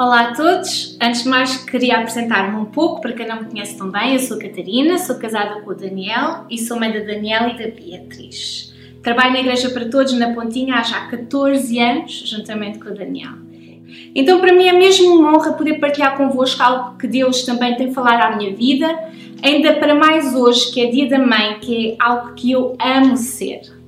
Olá a todos! Antes de mais, queria apresentar-me um pouco para quem não me conhece tão bem. Eu sou Catarina, sou casada com o Daniel e sou mãe da Daniela e da Beatriz. Trabalho na Igreja para Todos na Pontinha há já 14 anos, juntamente com o Daniel. Então, para mim é mesmo uma honra poder partilhar convosco algo que Deus também tem falado à minha vida, ainda para mais hoje, que é Dia da Mãe, que é algo que eu amo ser.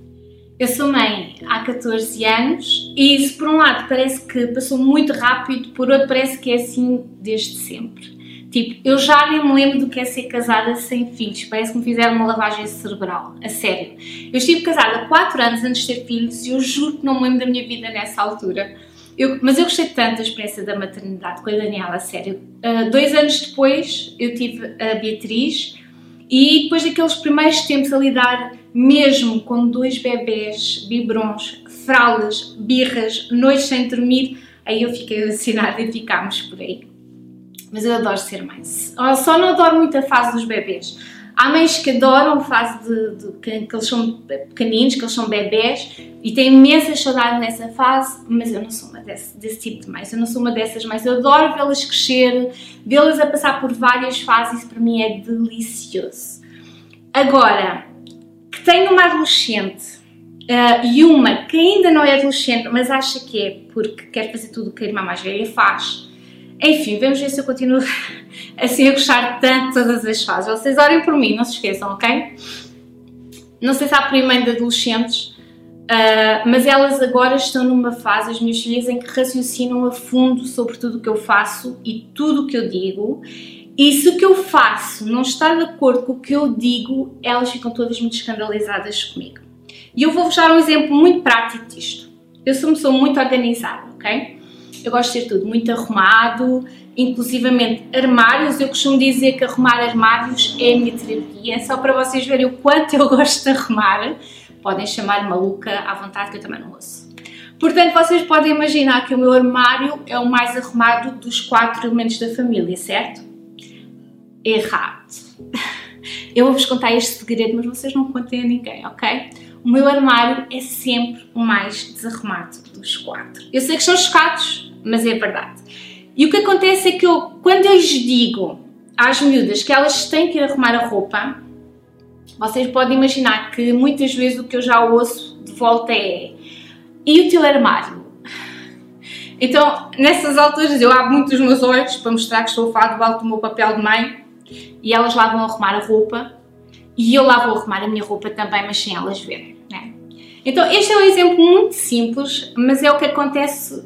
Eu sou mãe há 14 anos e isso, por um lado, parece que passou muito rápido, por outro, parece que é assim desde sempre. Tipo, eu já nem me lembro do que é ser casada sem filhos, parece que me fizeram uma lavagem cerebral, a sério. Eu estive casada 4 anos antes de ter filhos e eu juro que não me lembro da minha vida nessa altura. Eu, mas eu gostei tanto da experiência da maternidade com a Daniela, a sério. Uh, dois anos depois eu tive a Beatriz e depois daqueles primeiros tempos a lidar mesmo com dois bebés, biberons, fraldas, birras, noites sem dormir, aí eu fiquei alucinada e ficámos por aí. Mas eu adoro ser mãe. Só não adoro muito a fase dos bebés. Há mães que adoram a fase de, de, que, que, eles são pequeninos, que eles são bebés e têm imensas saudades nessa fase, mas eu não sou uma desse, desse tipo de mães, eu não sou uma dessas mães. Eu adoro vê-las crescer, vê-las a passar por várias fases, isso para mim é delicioso. Agora, que tenho uma adolescente uh, e uma que ainda não é adolescente, mas acha que é porque quer fazer tudo o que a irmã mais velha faz. Enfim, vamos ver se eu continuo assim a gostar tanto de todas as fases. Vocês orem por mim, não se esqueçam, ok? Não sei se há mãe de adolescentes, uh, mas elas agora estão numa fase, as minhas filhas, em que raciocinam a fundo sobre tudo o que eu faço e tudo o que eu digo e se o que eu faço não está de acordo com o que eu digo, elas ficam todas muito escandalizadas comigo. E eu vou-vos dar um exemplo muito prático disto. Eu sou uma pessoa muito organizada, ok? Eu gosto de ter tudo muito arrumado, inclusivamente armários. Eu costumo dizer que arrumar armários é a minha terapia, só para vocês verem o quanto eu gosto de arrumar. Podem chamar maluca à vontade, que eu também não ouço. Portanto, vocês podem imaginar que o meu armário é o mais arrumado dos quatro elementos da família, certo? errado. Eu vou-vos contar este segredo, mas vocês não contem a ninguém, ok? O meu armário é sempre o mais desarrumado dos quatro. Eu sei que são chocados, mas é verdade. E o que acontece é que eu, quando eu lhes digo às miúdas que elas têm que ir arrumar a roupa, vocês podem imaginar que muitas vezes o que eu já ouço de volta é e o teu armário? Então, nessas alturas, eu abro muito os meus olhos para mostrar que estou a falar do alto do meu papel de mãe e elas lá vão arrumar a roupa e eu lá vou arrumar a minha roupa também, mas sem elas verem. Né? Então, este é um exemplo muito simples, mas é o que acontece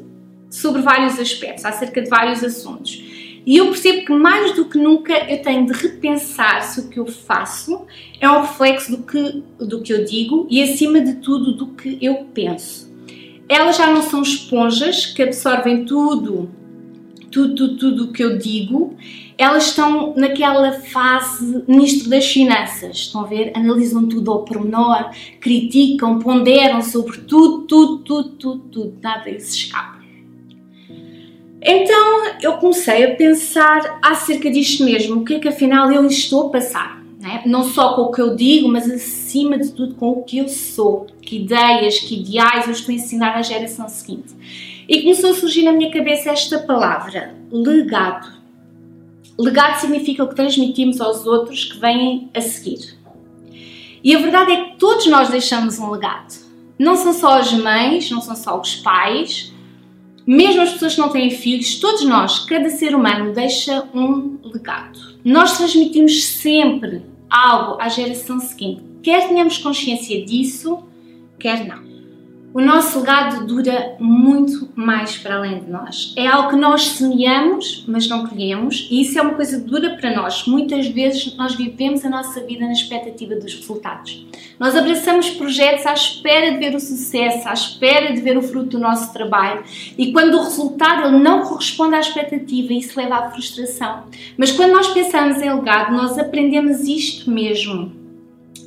sobre vários aspectos, acerca de vários assuntos. E eu percebo que mais do que nunca eu tenho de repensar se o que eu faço é um reflexo do que, do que eu digo e, acima de tudo, do que eu penso. Elas já não são esponjas que absorvem tudo, tudo, tudo, tudo o que eu digo elas estão naquela fase ministro das finanças, estão a ver? Analisam tudo ao pormenor, criticam, ponderam sobre tudo, tudo, tudo, tudo, tudo, nada lhes escapa. Então eu comecei a pensar acerca disto mesmo, o que é que afinal eu estou a passar. Né? Não só com o que eu digo, mas acima de tudo com o que eu sou, que ideias, que ideais eu estou a ensinar à geração seguinte. E começou a surgir na minha cabeça esta palavra, legado Legado significa o que transmitimos aos outros que vêm a seguir. E a verdade é que todos nós deixamos um legado. Não são só as mães, não são só os pais, mesmo as pessoas que não têm filhos, todos nós, cada ser humano deixa um legado. Nós transmitimos sempre algo à geração seguinte, quer tenhamos consciência disso, quer não o nosso legado dura muito mais para além de nós. É algo que nós semeamos, mas não colhemos, e isso é uma coisa dura para nós. Muitas vezes nós vivemos a nossa vida na expectativa dos resultados. Nós abraçamos projetos à espera de ver o sucesso, à espera de ver o fruto do nosso trabalho, e quando o resultado não corresponde à expectativa, isso leva à frustração. Mas quando nós pensamos em legado, nós aprendemos isto mesmo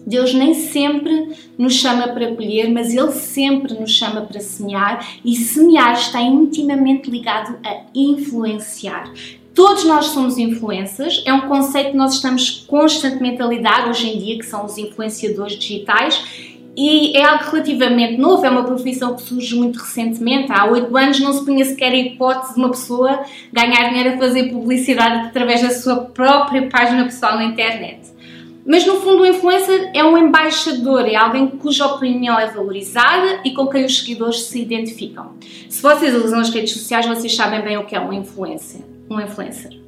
Deus nem sempre nos chama para colher, mas Ele sempre nos chama para semear e semear está intimamente ligado a influenciar. Todos nós somos influências, é um conceito que nós estamos constantemente a lidar hoje em dia, que são os influenciadores digitais, e é algo relativamente novo, é uma profissão que surge muito recentemente. Há oito anos não se punha sequer a hipótese de uma pessoa ganhar dinheiro a fazer publicidade através da sua própria página pessoal na internet. Mas no fundo, o influencer é um embaixador, é alguém cuja opinião é valorizada e com quem os seguidores se identificam. Se vocês usam as redes sociais, vocês sabem bem o que é um influencer. Um influencer.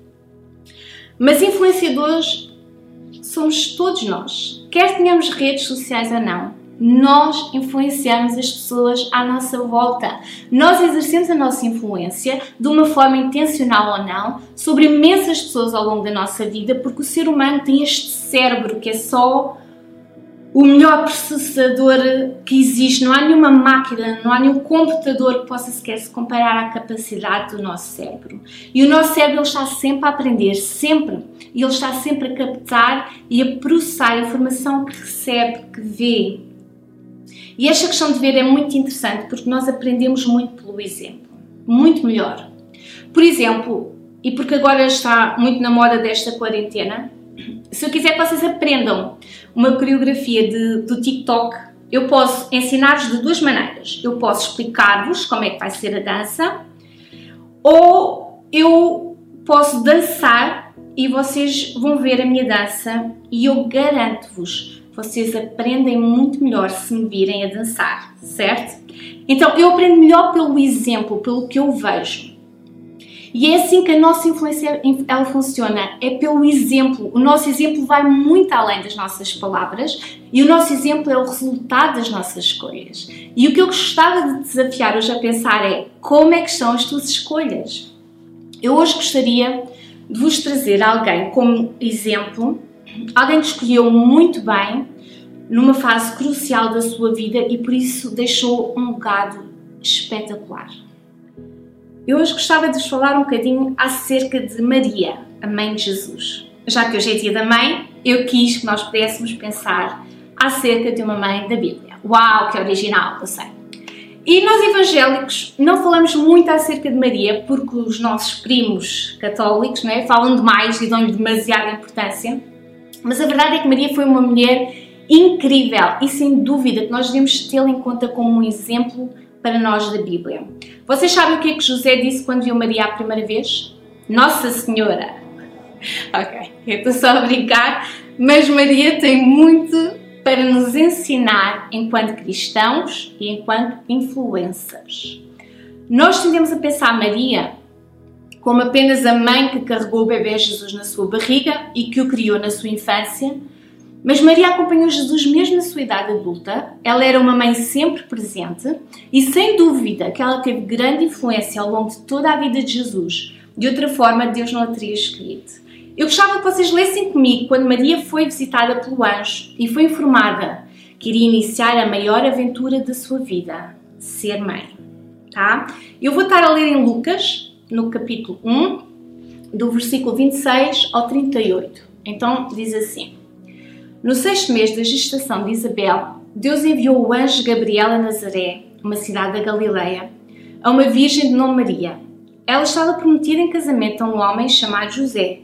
Mas influenciadores somos todos nós, quer tenhamos redes sociais ou não nós influenciamos as pessoas à nossa volta. Nós exercemos a nossa influência, de uma forma intencional ou não, sobre imensas pessoas ao longo da nossa vida, porque o ser humano tem este cérebro que é só o melhor processador que existe. Não há nenhuma máquina, não há nenhum computador que possa sequer se comparar à capacidade do nosso cérebro. E o nosso cérebro está sempre a aprender, sempre. E ele está sempre a captar e a processar a informação que recebe, que vê, e esta questão de ver é muito interessante porque nós aprendemos muito pelo exemplo, muito melhor. Por exemplo, e porque agora está muito na moda desta quarentena, se eu quiser que vocês aprendam uma coreografia de, do TikTok, eu posso ensinar-vos de duas maneiras. Eu posso explicar-vos como é que vai ser a dança, ou eu posso dançar e vocês vão ver a minha dança e eu garanto-vos vocês aprendem muito melhor se me virem a dançar, certo? Então eu aprendo melhor pelo exemplo, pelo que eu vejo. E é assim que a nossa influência ela funciona, é pelo exemplo. O nosso exemplo vai muito além das nossas palavras e o nosso exemplo é o resultado das nossas escolhas. E o que eu gostava de desafiar hoje a pensar é como é que são as tuas escolhas. Eu hoje gostaria de vos trazer alguém como exemplo alguém que escolheu muito bem numa fase crucial da sua vida e por isso deixou um legado espetacular. Eu hoje gostava de vos falar um bocadinho acerca de Maria, a mãe de Jesus. Já que hoje é dia da mãe, eu quis que nós pudéssemos pensar acerca de uma mãe da Bíblia. Uau, que original, eu sei. E nós evangélicos não falamos muito acerca de Maria porque os nossos primos católicos não é, falam demais e dão-lhe demasiada importância. Mas a verdade é que Maria foi uma mulher incrível e sem dúvida que nós devemos tê-la em conta como um exemplo para nós da Bíblia. Vocês sabem o que é que José disse quando viu Maria a primeira vez? Nossa Senhora! Ok, eu estou só a brincar, mas Maria tem muito para nos ensinar enquanto cristãos e enquanto influencers. Nós tendemos a pensar Maria como apenas a mãe que carregou o bebê Jesus na sua barriga e que o criou na sua infância, mas Maria acompanhou Jesus mesmo na sua idade adulta. Ela era uma mãe sempre presente e, sem dúvida, que ela teve grande influência ao longo de toda a vida de Jesus. De outra forma, Deus não a teria escolhido. Eu gostava que vocês lessem comigo quando Maria foi visitada pelo anjo e foi informada que iria iniciar a maior aventura da sua vida, ser mãe. Tá? Eu vou estar a ler em Lucas, no capítulo 1, do versículo 26 ao 38. Então diz assim: No sexto mês da gestação de Isabel, Deus enviou o anjo Gabriel a Nazaré, uma cidade da Galileia, a uma virgem de nome Maria. Ela estava prometida em casamento a um homem chamado José,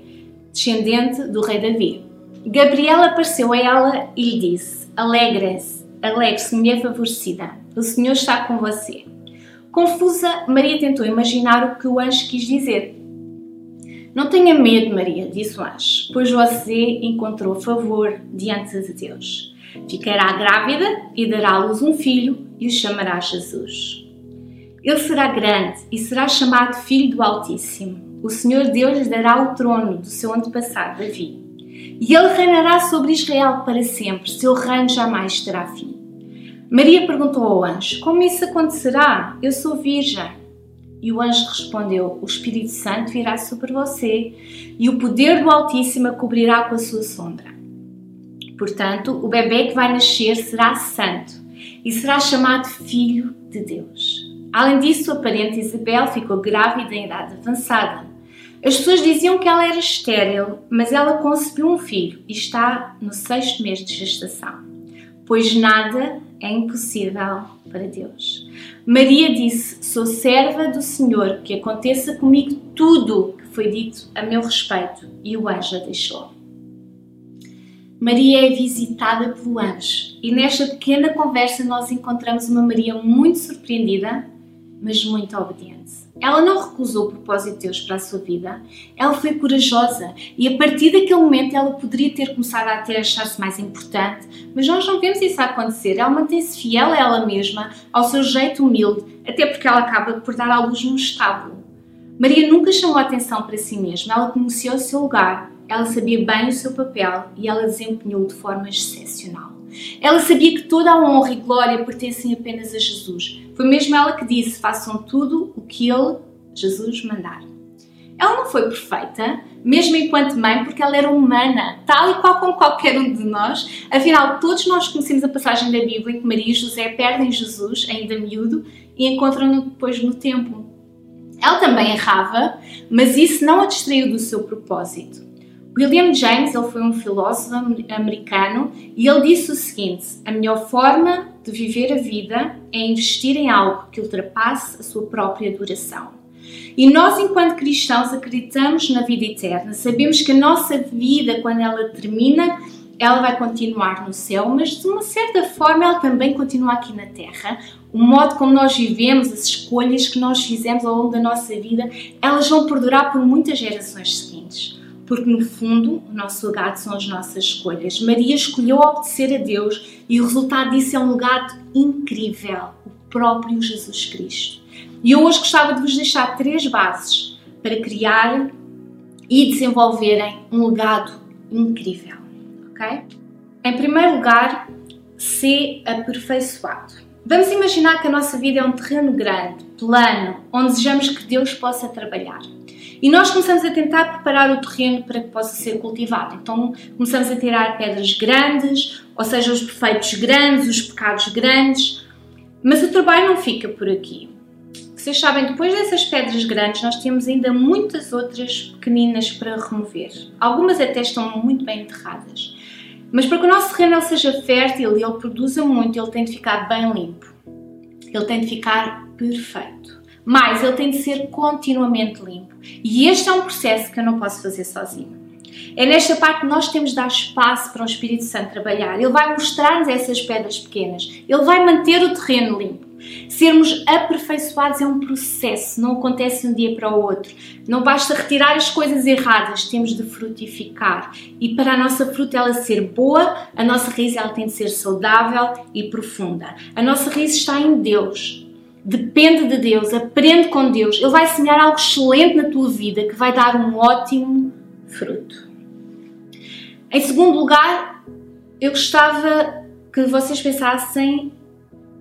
descendente do rei Davi. Gabriel apareceu a ela e lhe disse: Alegre-se, alegre-se, mulher favorecida, o Senhor está com você. Confusa, Maria tentou imaginar o que o anjo quis dizer. Não tenha medo, Maria, disse o anjo, pois você encontrou favor diante de Deus. Ficará grávida e dará à luz um filho e o chamará Jesus. Ele será grande e será chamado Filho do Altíssimo. O Senhor Deus lhe dará o trono do seu antepassado Davi. E ele reinará sobre Israel para sempre, seu reino jamais terá fim. Maria perguntou ao anjo: Como isso acontecerá? Eu sou virgem. E o anjo respondeu: O Espírito Santo virá sobre você e o poder do Altíssimo a cobrirá com a sua sombra. Portanto, o bebê que vai nascer será santo e será chamado Filho de Deus. Além disso, a parente Isabel ficou grávida em idade avançada. As pessoas diziam que ela era estéril, mas ela concebeu um filho e está no sexto mês de gestação. Pois nada é impossível para Deus. Maria disse: Sou serva do Senhor, que aconteça comigo tudo que foi dito a meu respeito. E o anjo a deixou. Maria é visitada pelo anjo e nesta pequena conversa nós encontramos uma Maria muito surpreendida, mas muito obediente. Ela não recusou o propósito de Deus para a sua vida, ela foi corajosa e a partir daquele momento ela poderia ter começado a até achar-se mais importante, mas nós não vemos isso acontecer. Ela mantém-se fiel a ela mesma, ao seu jeito humilde, até porque ela acaba por dar à luz num estábulo. Maria nunca chamou atenção para si mesma, ela conhecia o seu lugar ela sabia bem o seu papel e ela desempenhou de forma excepcional. Ela sabia que toda a honra e glória pertencem apenas a Jesus. Foi mesmo ela que disse: façam tudo o que Ele, Jesus, mandar. Ela não foi perfeita, mesmo enquanto mãe, porque ela era humana, tal e qual como qualquer um de nós. Afinal, todos nós conhecemos a passagem da Bíblia em que Maria e José perdem Jesus, ainda miúdo, e encontram-no depois no templo. Ela também errava, mas isso não a distraiu do seu propósito. William James ele foi um filósofo americano e ele disse o seguinte: a melhor forma de viver a vida é investir em algo que ultrapasse a sua própria duração. E nós, enquanto cristãos, acreditamos na vida eterna. Sabemos que a nossa vida, quando ela termina, ela vai continuar no céu, mas de uma certa forma ela também continua aqui na terra. O modo como nós vivemos, as escolhas que nós fizemos ao longo da nossa vida, elas vão perdurar por muitas gerações seguintes porque no fundo o nosso legado são as nossas escolhas. Maria escolheu obedecer a Deus e o resultado disso é um legado incrível, o próprio Jesus Cristo. E eu hoje gostava de vos deixar três bases para criar e desenvolverem um legado incrível, ok? Em primeiro lugar, ser aperfeiçoado. Vamos imaginar que a nossa vida é um terreno grande, plano, onde desejamos que Deus possa trabalhar. E nós começamos a tentar preparar o terreno para que possa ser cultivado. Então começamos a tirar pedras grandes, ou seja, os defeitos grandes, os pecados grandes. Mas o trabalho não fica por aqui. Vocês sabem, depois dessas pedras grandes, nós temos ainda muitas outras pequeninas para remover. Algumas até estão muito bem enterradas. Mas para que o nosso terreno seja fértil e ele produza muito, ele tem de ficar bem limpo. Ele tem de ficar perfeito mas ele tem de ser continuamente limpo. E este é um processo que eu não posso fazer sozinho. É nesta parte que nós temos de dar espaço para o Espírito Santo trabalhar. Ele vai mostrar-nos essas pedras pequenas. Ele vai manter o terreno limpo. Sermos aperfeiçoados é um processo, não acontece de um dia para o outro. Não basta retirar as coisas erradas, temos de frutificar. E para a nossa fruta ela ser boa, a nossa raiz ela tem de ser saudável e profunda. A nossa raiz está em Deus depende de Deus, aprende com Deus, Ele vai semear algo excelente na tua vida que vai dar um ótimo fruto. Em segundo lugar, eu gostava que vocês pensassem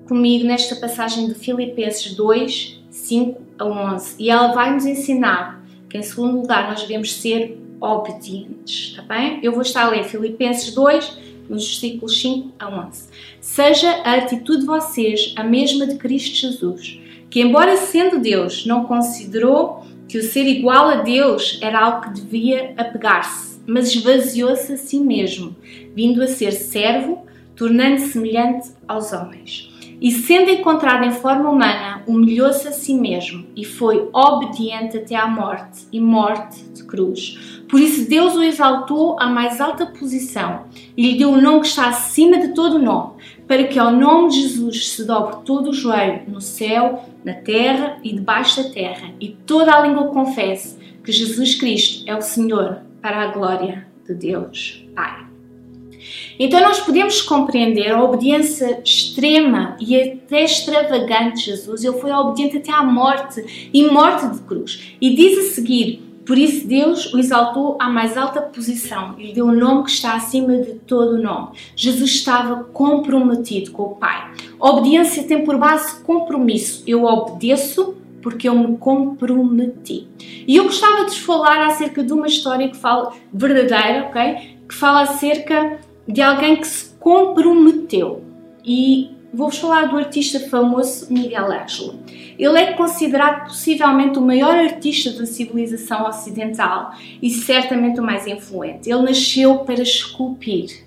comigo nesta passagem de Filipenses 2, 5 a 11. E ela vai nos ensinar que, em segundo lugar, nós devemos ser obedientes. Está bem? Eu vou estar a ler Filipenses 2, nos versículos 5 a 11. Seja a atitude de vocês a mesma de Cristo Jesus, que, embora sendo Deus, não considerou que o ser igual a Deus era algo que devia apegar-se, mas esvaziou-se a si mesmo, vindo a ser servo, tornando-se semelhante aos homens. E sendo encontrado em forma humana, humilhou-se a si mesmo e foi obediente até à morte e morte de cruz. Por isso Deus o exaltou à mais alta posição e lhe deu o nome que está acima de todo nome, para que ao nome de Jesus se dobre todo o joelho no céu, na terra e debaixo da terra, e toda a língua confesse que Jesus Cristo é o Senhor, para a glória de Deus Pai. Então nós podemos compreender a obediência extrema e até extravagante de Jesus. Ele foi obediente até à morte e morte de cruz. E diz a seguir: por isso Deus o exaltou à mais alta posição e lhe deu o um nome que está acima de todo o nome. Jesus estava comprometido com o Pai. A obediência tem por base compromisso. Eu obedeço porque eu me comprometi. E eu gostava de falar acerca de uma história que fala verdadeira, ok? Que fala acerca de alguém que se comprometeu. E vou-vos falar do artista famoso Miguel Ângelo. Ele é considerado possivelmente o maior artista da civilização ocidental e certamente o mais influente. Ele nasceu para esculpir.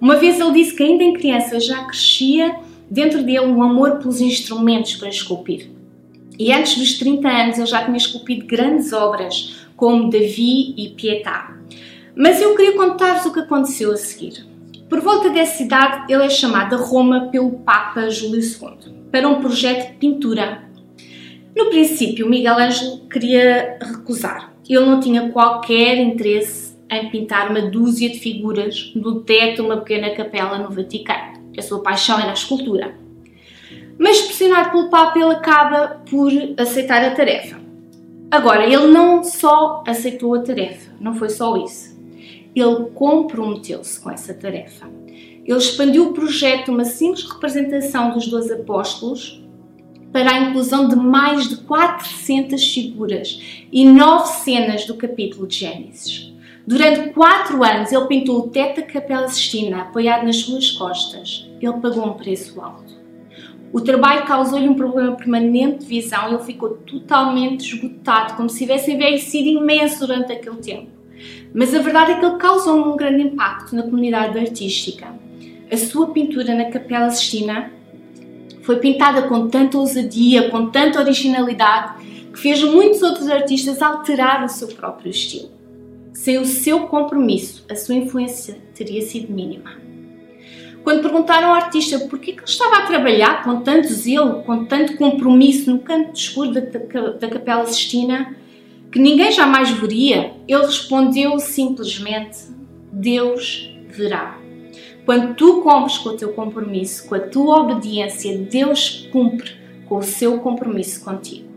Uma vez ele disse que ainda em criança já crescia dentro dele um amor pelos instrumentos para esculpir. E antes dos 30 anos ele já tinha esculpido grandes obras como Davi e Pietà. Mas eu queria contar-vos o que aconteceu a seguir. Por volta dessa idade, ele é chamado a Roma pelo Papa Júlio II para um projeto de pintura. No princípio, Miguel Ângelo queria recusar. Ele não tinha qualquer interesse em pintar uma dúzia de figuras no teto de uma pequena capela no Vaticano. A sua paixão era a escultura. Mas, pressionado pelo Papa, ele acaba por aceitar a tarefa. Agora, ele não só aceitou a tarefa, não foi só isso ele comprometeu-se com essa tarefa. Ele expandiu o projeto de uma simples representação dos dois apóstolos para a inclusão de mais de 400 figuras e nove cenas do capítulo de Gênesis. Durante quatro anos ele pintou o teto da Capela Sistina apoiado nas suas costas. Ele pagou um preço alto. O trabalho causou-lhe um problema permanente de visão e ele ficou totalmente esgotado, como se tivesse envelhecido imenso durante aquele tempo. Mas a verdade é que ele causou um grande impacto na comunidade artística. A sua pintura na Capela Sistina foi pintada com tanta ousadia, com tanta originalidade, que fez muitos outros artistas alterar o seu próprio estilo. Sem o seu compromisso, a sua influência teria sido mínima. Quando perguntaram ao artista por que ele estava a trabalhar com tanto zelo, com tanto compromisso no canto escuro da, da Capela Sistina, que ninguém jamais veria, ele respondeu simplesmente: Deus verá. Quando tu cumpres com o teu compromisso, com a tua obediência, Deus cumpre com o seu compromisso contigo.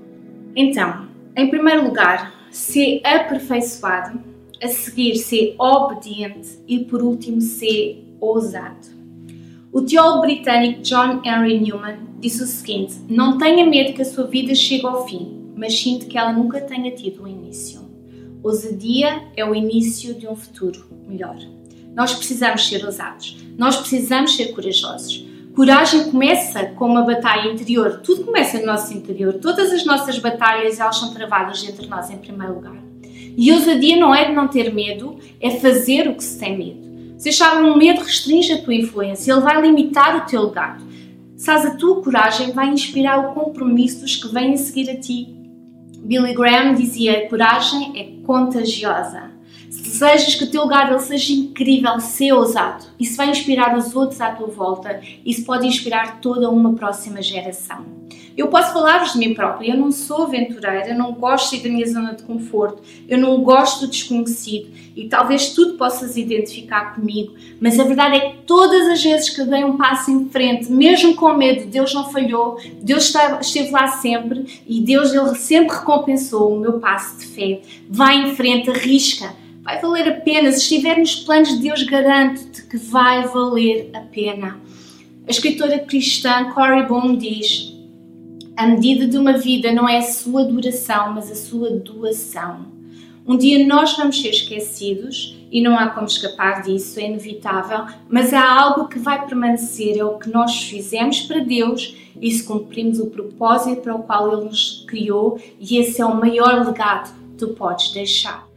Então, em primeiro lugar, ser aperfeiçoado, a seguir, ser obediente e, por último, ser ousado. O teólogo britânico John Henry Newman disse o seguinte: Não tenha medo que a sua vida chegue ao fim mas sinto que ela nunca tenha tido um início. Ousadia é o início de um futuro melhor. Nós precisamos ser ousados, nós precisamos ser corajosos. Coragem começa com uma batalha interior. Tudo começa no nosso interior. Todas as nossas batalhas elas são travadas entre nós em primeiro lugar. E ousadia não é de não ter medo, é fazer o que se tem medo. Se achar um medo restringe a tua influência, ele vai limitar o teu legado. Sabes, a tua coragem vai inspirar o compromisso dos que vêm seguir a ti. Billy Graham dizia: coragem é contagiosa. Se desejas que o teu ele seja incrível, ser ousado. Isso vai inspirar os outros à tua volta. Isso pode inspirar toda uma próxima geração. Eu posso falar-vos de mim própria. Eu não sou aventureira, eu não gosto de sair da minha zona de conforto, eu não gosto do desconhecido e talvez tu te possas identificar comigo, mas a verdade é que todas as vezes que eu dei um passo em frente, mesmo com medo, Deus não falhou, Deus esteve lá sempre e Deus ele sempre recompensou o meu passo de fé. Vai em frente, arrisca. Vai valer a pena. Se estiver nos planos de Deus, garanto-te que vai valer a pena. A escritora cristã Cory Boone diz: a medida de uma vida não é a sua duração, mas a sua doação. Um dia nós vamos ser esquecidos e não há como escapar disso, é inevitável, mas há algo que vai permanecer, é o que nós fizemos para Deus e se cumprimos o propósito para o qual Ele nos criou, e esse é o maior legado que tu podes deixar.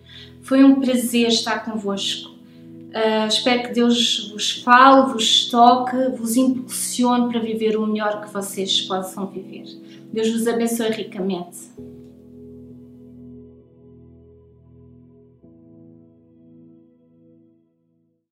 Foi um prazer estar convosco. Uh, espero que Deus vos fale, vos toque, vos impulsione para viver o melhor que vocês possam viver. Deus vos abençoe ricamente.